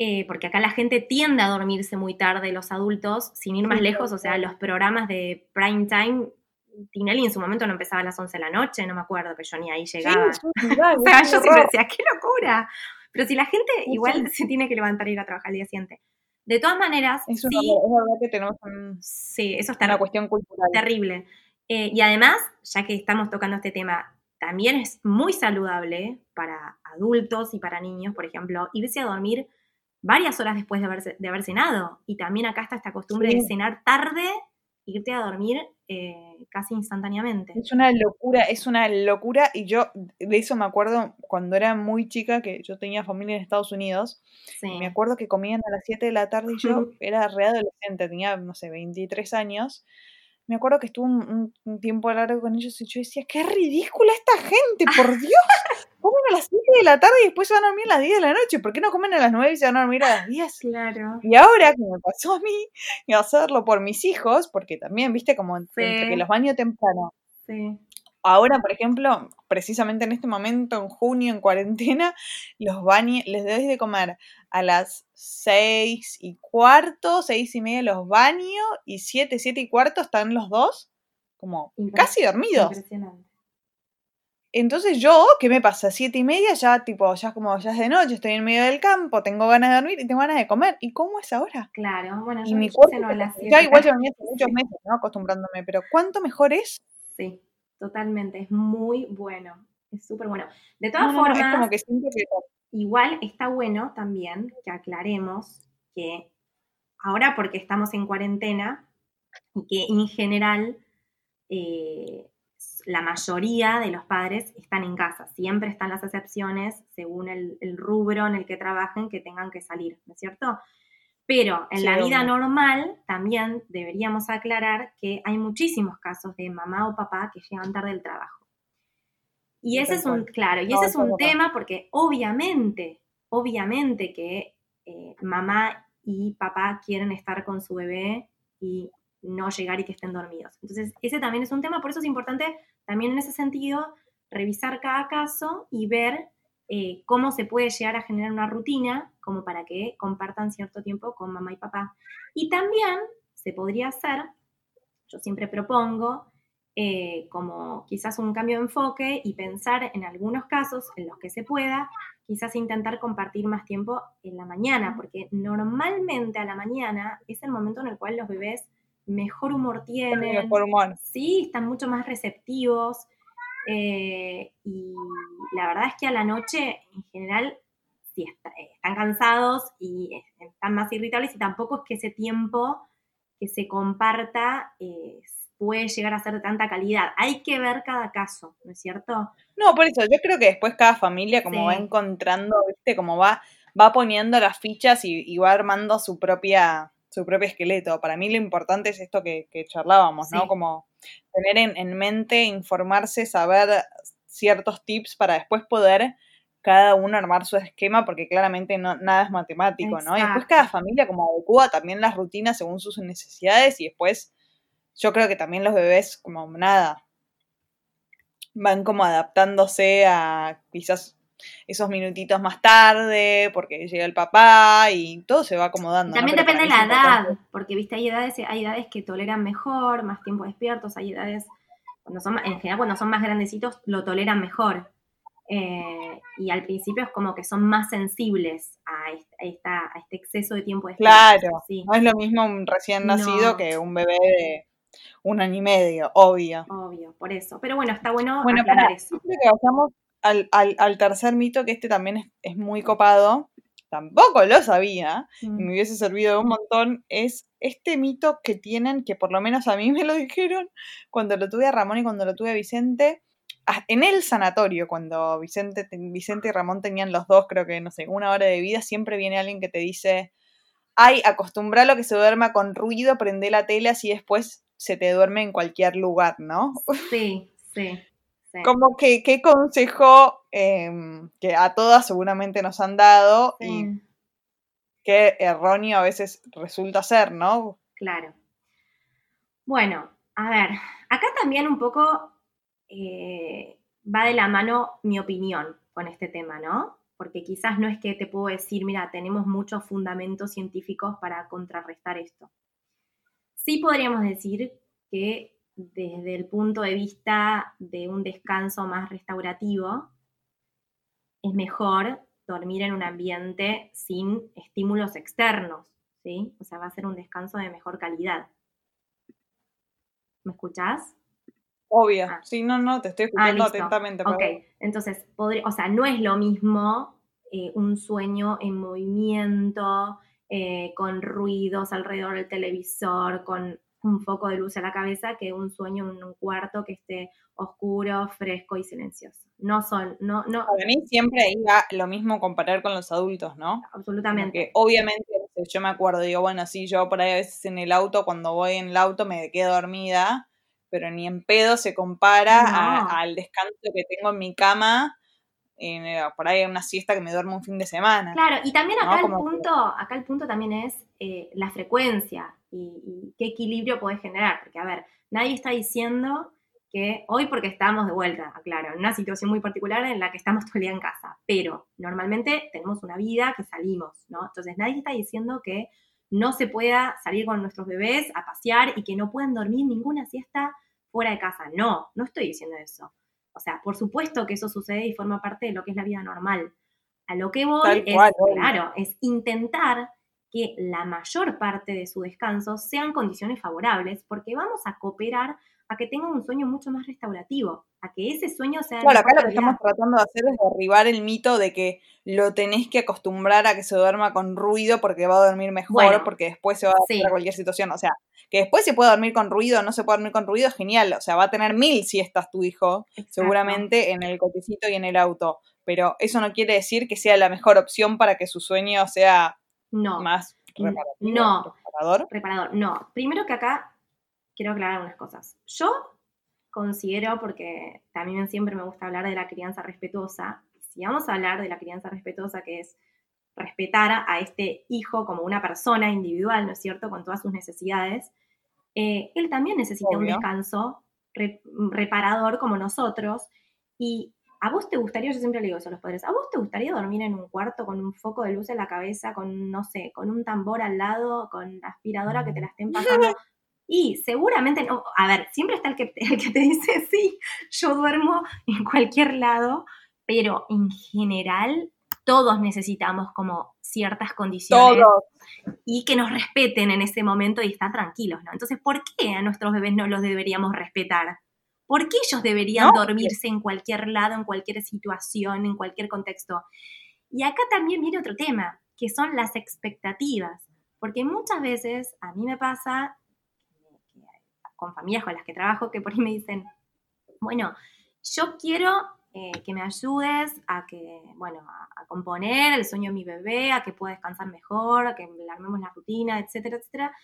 Eh, porque acá la gente tiende a dormirse muy tarde, los adultos, sin ir más lejos, o sea, los programas de prime time, Tinelli en su momento no empezaba a las 11 de la noche, no me acuerdo, pero yo ni ahí llegaba. [LAUGHS] O sea, yo siempre decía, ¡qué locura! Pero si la gente igual se tiene que levantar e ir a trabajar al día siguiente. De todas maneras, Es, una- sí, es verdad que tenemos un- sí, eso está una cuestión cultural. terrible. Eh, y además, ya que estamos tocando este tema, también es muy saludable para adultos y para niños, por ejemplo, irse a dormir varias horas después de haber, de haber cenado. Y también acá está esta costumbre de cenar tarde e irte a dormir eh, casi instantáneamente. Es una locura, es una locura y yo de eso me acuerdo cuando era muy chica, que yo tenía familia en Estados Unidos, Sí. me acuerdo que comían a las 7 de la tarde y yo [LAUGHS] era readolescente, tenía, no sé, 23 años. Me acuerdo que estuve un- un tiempo largo con ellos y yo decía, qué ridícula esta gente, por Dios. Comen a las 7 de la tarde y después se van a dormir a las 10 de la noche. ¿Por qué no comen a las 9 y se van a dormir a las 10? Claro. Y ahora que me pasó a mí, y hacerlo por mis hijos, porque también, viste, como entre Sí. que los baño temprano. Sí. Ahora, por ejemplo, precisamente en este momento, en junio, en cuarentena, los baño, les doy de comer a las seis y cuarto, seis y media los baño, y siete, siete y cuarto están los dos como casi dormidos. Impresionante. Entonces yo, ¿qué me pasa? Siete y media, ya tipo, ya como ya es de noche, estoy en medio del campo, tengo ganas de dormir y tengo ganas de comer. ¿Y cómo es ahora? Claro, bueno, Y yo, mi cuerpo, las ya igual yo venía muchos meses, ¿no? Acostumbrándome, pero ¿cuánto mejor es? Sí, totalmente, es muy bueno, es súper bueno. De todas No, no, no, formas, es como que siento que igual está bueno también que aclaremos que ahora porque estamos en cuarentena y que en general eh, la mayoría de los padres están en casa, siempre están las excepciones según el, el rubro en el que trabajen que tengan que salir, ¿no es cierto? Pero en Sí, la vida normal también deberíamos aclarar que hay muchísimos casos de mamá o papá que llegan tarde del trabajo. Y ese es un, claro, y ese es un tema porque obviamente, obviamente que eh, mamá y papá quieren estar con su bebé y no llegar y que estén dormidos. Entonces, ese también es un tema, por eso es importante también en ese sentido revisar cada caso y ver eh, cómo se puede llegar a generar una rutina como para que compartan cierto tiempo con mamá y papá. Y también se podría hacer, yo siempre propongo, eh, como quizás un cambio de enfoque y pensar en algunos casos en los que se pueda, quizás intentar compartir más tiempo en la mañana, porque normalmente a la mañana es el momento en el cual los bebés mejor humor tienen, Mejor humor. sí, están mucho más receptivos. eh, y la verdad es que a la noche, en general, sí está- eh, están cansados y eh, están más irritables y tampoco es que ese tiempo que se comparta eh, puede llegar a ser de tanta calidad. Hay que ver cada caso, ¿no es cierto? No, por eso, yo creo que después cada familia como va encontrando, viste, como va, va poniendo las fichas y, y va armando su propia, su propio esqueleto. Para mí lo importante es esto que, que charlábamos, ¿no? Sí. Como tener en, en mente, informarse, saber ciertos tips para después poder cada uno armar su esquema, porque claramente no, nada es matemático, ¿no? Y después cada familia como adecua también las rutinas según sus necesidades y después yo creo que también los bebés como nada van como adaptándose a quizás esos minutitos más tarde porque llega el papá y todo se va acomodando. También depende de la edad, porque viste, hay edades, hay edades que toleran mejor, más tiempo despiertos, hay edades, cuando son, en general cuando son más grandecitos, lo toleran mejor. Eh, y al principio es como que son más sensibles a, est- a esta, a este exceso de tiempo despierto. Claro, Sí, no es lo mismo un recién nacido No. que un bebé de un año y medio, obvio. obvio, por eso. Pero bueno, está bueno, Bueno, aclarar para, eso. que vayamos al, al, al tercer mito, que este también es, es muy copado, tampoco lo sabía, y me Mm, hubiese servido un montón, es este mito que tienen, que por lo menos a mí me lo dijeron cuando lo tuve a Ramón y cuando lo tuve a Vicente, en el sanatorio, cuando Vicente, te- Vicente y Ramón tenían los dos, creo que, no sé, una hora de vida, siempre viene alguien que te dice, ay, acostumbralo que se duerma con ruido, prende la tele así después se te duerme en cualquier lugar, ¿no? Sí, sí, sí. Como que, qué consejo em, que a todas seguramente nos han dado y qué erróneo a veces resulta ser, ¿no? claro. Bueno, a ver, acá también un poco eh, va de la mano mi opinión con este tema, ¿no? Porque quizás no es que te puedo decir, mira, tenemos muchos fundamentos científicos para contrarrestar esto. Sí podríamos decir que desde el punto de vista de un descanso más restaurativo, es mejor dormir en un ambiente sin estímulos externos, ¿sí? O sea, va a ser un descanso de mejor calidad. ¿Me escuchás? Obvio. Ah. Sí, no, no, te estoy Ah, escuchando listo. atentamente. Ok, entonces, podría, o sea, no es lo mismo eh, un sueño en movimiento, eh, con ruidos alrededor del televisor, con un foco de luz en la cabeza, que un sueño en un cuarto que esté oscuro, fresco y silencioso. No son, no, no, Para mí siempre va lo mismo comparar con los adultos, ¿no? Absolutamente. que obviamente, yo me acuerdo, digo, bueno, sí, yo por ahí a veces en el auto, cuando voy en el auto me quedo dormida, pero ni en pedo se compara a- al descanso que tengo en mi cama, en, eh, por ahí una siesta que me duermo un fin de semana. Claro, y también ¿no? acá el Como que- punto, acá el punto también es eh, la frecuencia y, y qué equilibrio podés generar. Porque, a ver, nadie está diciendo que hoy porque estamos de vuelta, aclaro, en una situación muy particular en la que estamos todo el día en casa, pero normalmente tenemos una vida que salimos, ¿no? Entonces nadie está diciendo que no se pueda salir con nuestros bebés a pasear y que no puedan dormir ninguna siesta fuera de casa. No, no estoy diciendo eso. O sea, por supuesto que eso sucede y forma parte de lo que es la vida normal. A lo que voy Tal es, cual, obvio. claro, es intentar que la mayor parte de su descanso sean condiciones favorables, porque vamos a cooperar a que tengan un sueño mucho más restaurativo, a que ese sueño sea Claro, acá lo que estamos tratando de hacer es derribar el mito de que lo tenés que acostumbrar a que se duerma con ruido porque va a dormir mejor, Bueno, porque después se va a adaptar sí. a cualquier situación. O sea, que después se puede dormir con ruido o no se puede dormir con ruido, genial. O sea, va a tener mil siestas tu hijo, Exacto. seguramente en el cochecito y en el auto. Pero eso no quiere decir que sea la mejor opción para que su sueño sea No. más no. ¿Reparador? Reparador, no. Primero que acá quiero aclarar unas cosas. Yo considero, porque también siempre me gusta hablar de la crianza respetuosa, si vamos a hablar de la crianza respetuosa, que es respetar a este hijo como una persona individual, ¿no es cierto?, con todas sus necesidades, eh, él también necesita un descanso reparador como nosotros. Y a vos te gustaría, yo siempre le digo eso a los padres, ¿a vos te gustaría dormir en un cuarto con un foco de luz en la cabeza, con, no sé, con un tambor al lado, con aspiradora que te la estén pasando? [LAUGHS] Y seguramente, no, a ver, siempre está el que, [LAUGHS] el que te dice, sí, yo duermo en cualquier lado, pero en general todos necesitamos como ciertas condiciones y que nos respeten en ese momento y estar tranquilos, ¿no? Entonces, ¿por qué a nuestros bebés no los deberíamos respetar? ¿Por qué ellos deberían dormirse en cualquier lado, en cualquier situación, en cualquier contexto? Y acá también viene otro tema, que son las expectativas, porque muchas veces a mí me pasa con familias con las que trabajo que por ahí me dicen, bueno, yo quiero eh, que me ayudes a que, bueno, a, componer el sueño de mi bebé, a que pueda descansar mejor, a que le armemos la rutina, etcétera, etcétera.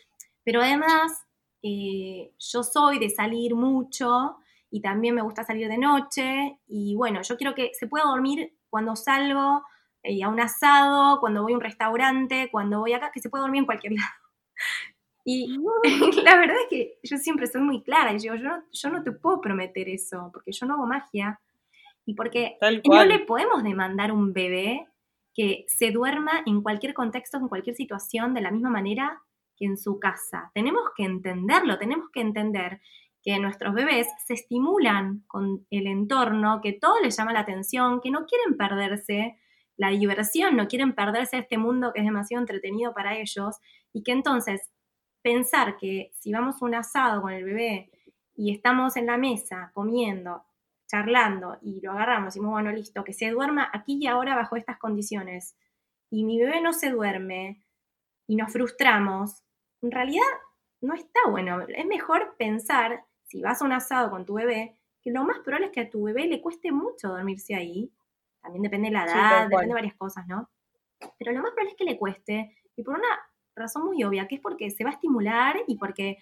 Pero además, eh, yo soy de salir mucho y también me gusta salir de noche y bueno, yo quiero que se pueda dormir cuando salgo eh, a un asado, cuando voy a un restaurante, cuando voy acá, que se pueda dormir en cualquier [LAUGHS] lado. Y [LAUGHS] la verdad es que yo siempre soy muy clara y digo, yo yo no te puedo prometer eso, porque yo no hago magia. Y porque no le podemos demandar un bebé que se duerma en cualquier contexto, en cualquier situación, de la misma manera que en su casa. Tenemos que entenderlo, tenemos que entender que nuestros bebés se estimulan con el entorno, que todo les llama la atención, que no quieren perderse la diversión, no quieren perderse este mundo que es demasiado entretenido para ellos y que entonces pensar que si vamos un asado con el bebé y estamos en la mesa comiendo charlando y lo agarramos y decimos, bueno, listo, que se duerma aquí y ahora bajo estas condiciones, y mi bebé no se duerme y nos frustramos, en realidad no está bueno. Es mejor pensar, si vas a un asado con tu bebé, que lo más probable es que a tu bebé le cueste mucho dormirse ahí. También depende de la edad, depende de varias cosas, ¿no? Pero lo más probable es que le cueste, y por una razón muy obvia, que es porque se va a estimular y porque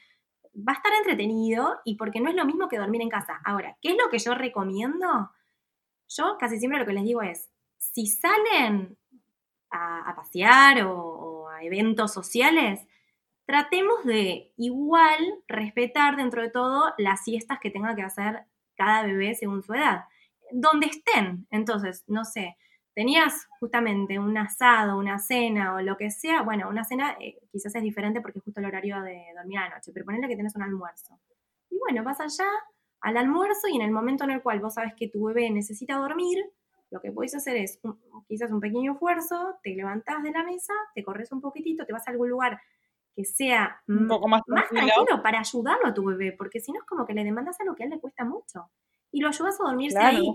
va a estar entretenido y porque no es lo mismo que dormir en casa. Ahora, ¿qué es lo que yo recomiendo? Yo casi siempre lo que les digo es, si salen a, pasear o, a eventos sociales, tratemos de igual respetar dentro de todo las siestas que tenga que hacer cada bebé según su edad. Donde estén. Entonces, no sé, tenías justamente un asado, una cena o lo que sea, bueno, una cena eh, quizás es diferente porque es justo el horario de dormir a la noche, pero ponele que tienes un almuerzo. Y bueno, vas allá al almuerzo y en el momento en el cual vos sabes que tu bebé necesita dormir, lo que podés hacer es quizás un pequeño esfuerzo, te levantás de la mesa, te corres un poquitito, te vas a algún lugar que sea un poco más tranquilo. más tranquilo para ayudarlo a tu bebé, porque si no es como que le demandas algo que a él le cuesta mucho y lo ayudas a dormirse ahí.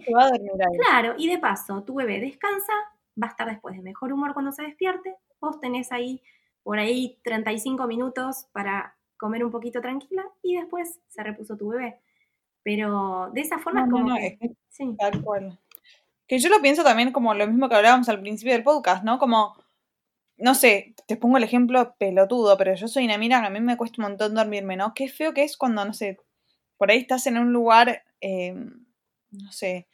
Claro, y de paso, tu bebé descansa, va a estar después de mejor humor cuando se despierte, vos tenés ahí por ahí 35 minutos para comer un poquito tranquila y después se repuso tu bebé. Pero de esa forma como que, sí. tal cual. Que yo lo pienso también como lo mismo que hablábamos al principio del podcast, ¿no? Como, no sé, te pongo el ejemplo pelotudo, pero yo soy una mira a mí me cuesta un montón dormirme, ¿no? Qué feo que es cuando, no sé, por ahí estás en un lugar, eh, no sé,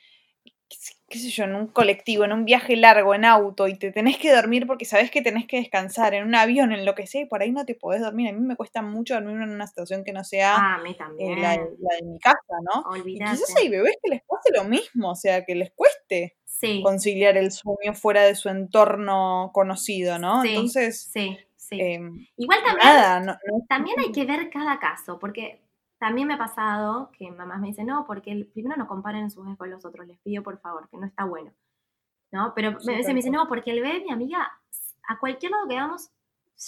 qué sé yo, en un colectivo, en un viaje largo, en auto, y te tenés que dormir porque sabes que tenés que descansar, en un avión, en lo que sea, y por ahí no te podés dormir. A mí me cuesta mucho dormir en una situación que no sea ah, eh, la, de mi casa, ¿no? Y quizás hay bebés que les pase lo mismo, o sea, que les cueste conciliar el sueño fuera de su entorno conocido, ¿no? Entonces... Sí. Sí. Em, Igual también, también hay que ver cada caso, porque también me ha pasado que mamás me dicen, no, porque primero no comparen sus hijos con los otros, les pido por favor, que no está bueno. ¿No? Pero a veces me dicen, no, porque el bebé, mi amiga, a cualquier lado que vamos,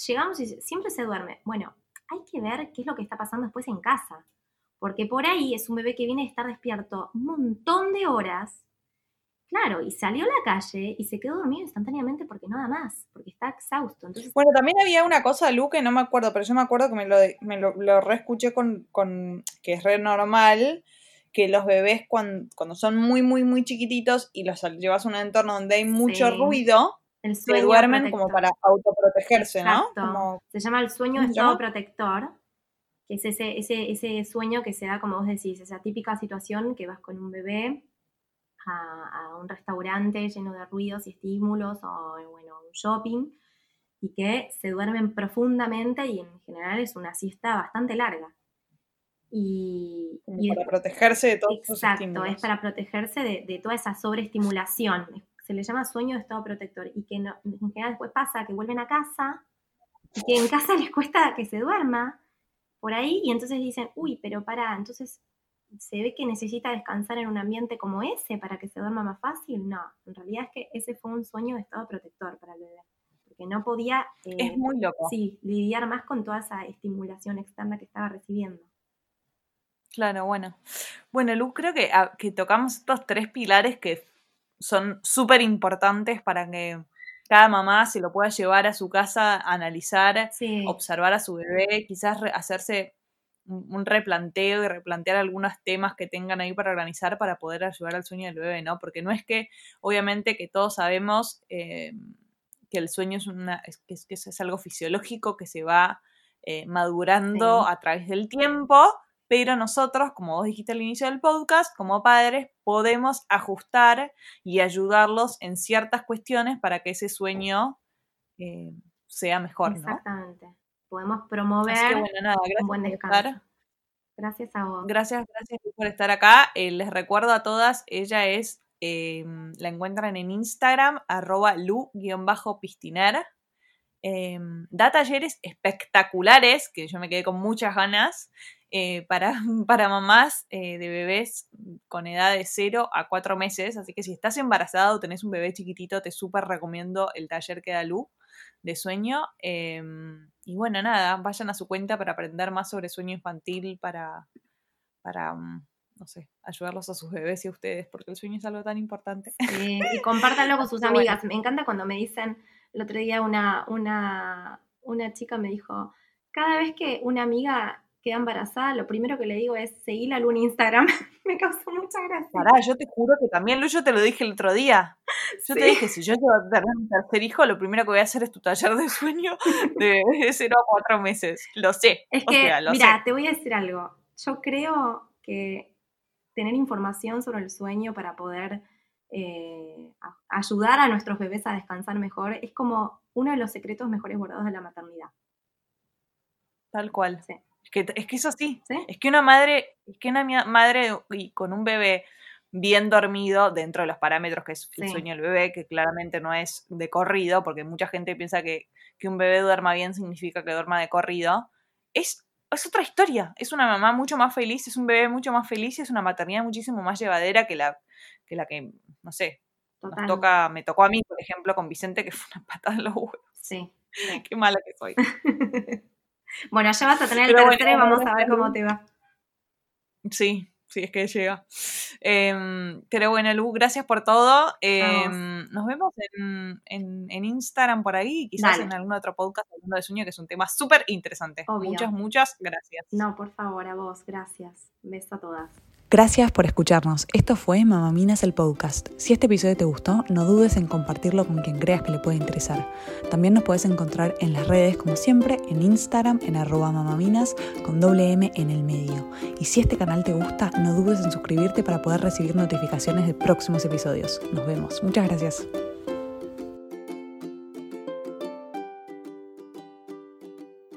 llegamos y siempre se duerme. Bueno, hay que ver qué es lo que está pasando después en casa. Porque por ahí es un bebé que viene a estar despierto un montón de horas Claro, y salió a la calle y se quedó dormido instantáneamente porque nada más, porque está exhausto. Entonces, bueno, también había una cosa, Lu, que no me acuerdo, pero yo me acuerdo que me lo, me lo, lo reescuché con, con, que es re normal, que los bebés cuando, cuando, son muy, muy, muy chiquititos y los llevas a un entorno donde hay mucho ruido, se duermen como para autoprotegerse, ¿no? Se llama el sueño de estado protector, que es ese, ese, ese sueño que se da, como vos decís, esa típica situación que vas con un bebé a, un restaurante lleno de ruidos y estímulos o, bueno, un shopping y que se duermen profundamente y en general es una siesta bastante larga. Y, para protegerse de todo Exacto, es para protegerse de, toda esa sobreestimulación. Se le llama sueño de estado protector y que en general después pasa que vuelven a casa y que en casa [LAUGHS] les cuesta que se duerma por ahí y entonces dicen, uy, pero para, entonces se ve que necesita descansar en un ambiente como ese para que se duerma más fácil. No, en realidad es que ese fue un sueño de estado protector para el bebé, porque no podía es muy loco. Sí, lidiar más con toda esa estimulación externa que estaba recibiendo. Claro, bueno. Bueno, Lu, creo que, ah, que tocamos estos tres pilares que son súper importantes para que cada mamá se lo pueda llevar a su casa, analizar, observar a su bebé, quizás hacerse un replanteo y replantear algunos temas que tengan ahí para organizar para poder ayudar al sueño del bebé, ¿no? Porque no es que, obviamente, que todos sabemos eh, que el sueño es, una, es, que es, algo fisiológico que se va eh, madurando a través del tiempo, pero nosotros, como vos dijiste al inicio del podcast, como padres, podemos ajustar y ayudarlos en ciertas cuestiones para que ese sueño eh, sea mejor, Exactamente podemos promover un buen descanso. Gracias a vos. Gracias, gracias por estar acá. Eh, les recuerdo a todas, ella es, em, la encuentran en Instagram, arroba lu-pistiner. Em, da talleres espectaculares, que yo me quedé con muchas ganas, eh, para, [LAUGHS] para mamás eh, de bebés con edad de 0 a 4 meses. Así que si estás embarazada o tenés un bebé chiquitito, te súper recomiendo el taller que da Lu de sueño. Em, y bueno, nada, vayan a su cuenta para aprender más sobre sueño infantil, para, para mm, no sé, ayudarlos a sus bebés y a ustedes, porque el sueño es algo tan importante. Sí, y [LAUGHS] compártanlo con sus amigas. Me encanta cuando me dicen, el otro día una, una, una chica me dijo, cada vez que una amiga queda embarazada, lo primero que le digo es seguir a en Instagram. [LAUGHS] me causó mucha gracia. Pará, yo te juro que también, Lu, yo te lo dije el otro día. Yo te dije, si yo llevo a tener un tercer hijo, lo primero que voy a hacer es tu taller de sueño [LAUGHS] de 0 a 4 meses. Lo sé. Es que, mira, te voy a decir algo. Yo creo que tener información sobre el sueño para poder eh, ayudar a nuestros bebés a descansar mejor es como uno de los secretos mejores guardados de la maternidad. Tal cual. Sí. Es que, es que eso sí, es que una madre, es que una madre y con un bebé bien dormido dentro de los parámetros que es el sueño del bebé, que claramente no es de corrido, porque mucha gente piensa que, que un bebé duerma bien significa que duerma de corrido, es, es otra historia, es una mamá mucho más feliz, es un bebé mucho más feliz, es una maternidad muchísimo más llevadera que la que, la que no sé, nos toca, me tocó a mí, por ejemplo, con Vicente, que fue una patada en los huevos. Sí. [LAUGHS] Qué mala que soy. [LAUGHS] Bueno, ya vas a tener el tercero y vamos a ver cómo te va. Sí, sí, es que llega. Eh, pero bueno, Lu, gracias por todo. Em, nos vemos en, en, Instagram por ahí, quizás en algún otro podcast hablando de sueño, que es un tema súper interesante. Muchas, muchas gracias. No, por favor, a vos, gracias. Beso a todas. Gracias por escucharnos. Esto fue Mamaminas el podcast. Si este episodio te gustó, no dudes en compartirlo con quien creas que le puede interesar. También nos puedes encontrar en las redes, como siempre, en Instagram, en arroba mamaminas, con doble M en el medio. Y si este canal te gusta, no dudes en suscribirte para poder recibir notificaciones de próximos episodios. Nos vemos. Muchas gracias.